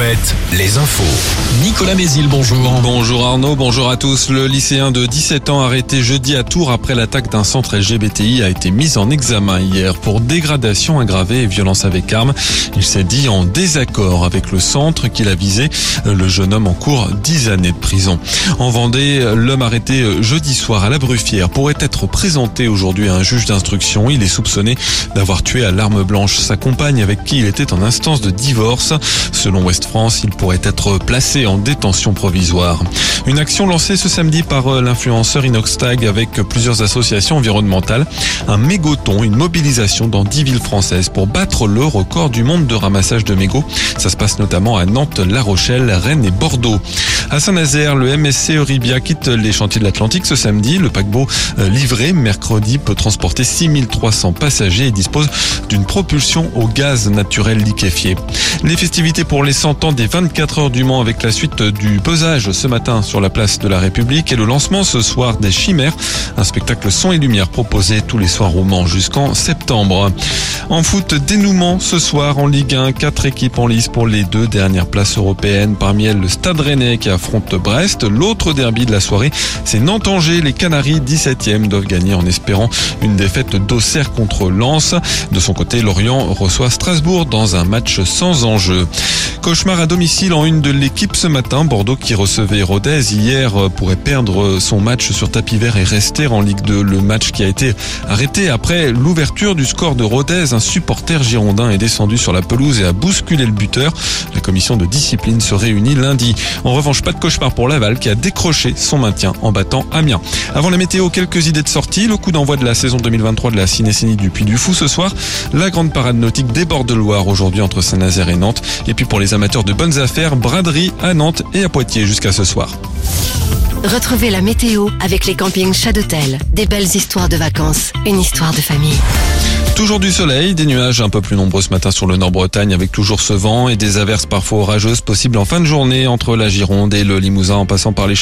7, les infos. Nicolas Mézil, bonjour. Bonjour Arnaud, bonjour à tous. Le lycéen de 17 ans arrêté jeudi à Tours après l'attaque d'un centre LGBTI a été mis en examen hier pour dégradation aggravée et violence avec arme. Il s'est dit en désaccord avec le centre qu'il a visé. Le jeune homme en cours 10 années de prison. En Vendée, l'homme arrêté jeudi soir à la Bruffière pourrait être présenté aujourd'hui à un juge d'instruction. Il est soupçonné d'avoir tué à l'arme blanche sa compagne avec qui il était en instance de divorce. Selon Ouest Il pourrait être placé en détention provisoire. Une action lancée ce samedi par euh, l'influenceur Inoxtag avec plusieurs associations environnementales. Un mégoton, une mobilisation dans 10 villes françaises pour battre le record du monde de ramassage de mégots. Ça se passe notamment à Nantes, La Rochelle, Rennes et Bordeaux. À Saint-Nazaire, le MSC Euribia quitte les chantiers de l'Atlantique ce samedi. Le paquebot euh, livré mercredi peut transporter 6300 passagers et dispose d'une propulsion au gaz naturel liquéfié. Les festivités pour les 100 ans des 24 heures du Mans avec la suite du pesage ce matin sur la place de la République et le lancement ce soir des Chimères, un spectacle son et lumière proposé tous les soirs au Mans jusqu'en septembre. En foot, dénouement ce soir en Ligue 1, quatre équipes en lice pour les deux dernières places européennes. Parmi elles, le Stade Rennais qui affronte Brest. L'autre derby de la soirée, c'est Nantes-Angers. Les Canaries 17e doivent gagner en espérant une défaite d'Auxerre contre Lens. De son côté, Lorient reçoit Strasbourg dans un match sans enjeu. Cauchemar à domicile en une de l'équipe ce matin. Bordeaux qui recevait Rodez hier pourrait perdre son match sur tapis vert et rester en Ligue 2. Le match qui a été arrêté après l'ouverture du score de Rodez. Un supporter girondin est descendu sur la pelouse et a bousculé le buteur. La commission de discipline se réunit lundi. En revanche, pas de cauchemar pour Laval qui a décroché son maintien en battant Amiens. Avant la météo, quelques idées de sortie. Le coup d'envoi de la saison 2023 de la Cinécénie du Puy du Fou ce soir. La grande parade nautique des bords de Loire aujourd'hui entre Saint-Nazaire et Nantes. Et puis pour les amateurs de bonnes affaires, braderie à Nantes et à Poitiers jusqu'à ce soir. Retrouvez la météo avec les campings Chadotel. Des belles histoires de vacances, une histoire de famille. Toujours du soleil, des nuages un peu plus nombreux ce matin sur le Nord-Bretagne avec toujours ce vent et des averses parfois orageuses possibles en fin de journée entre la Gironde et le Limousin en passant par les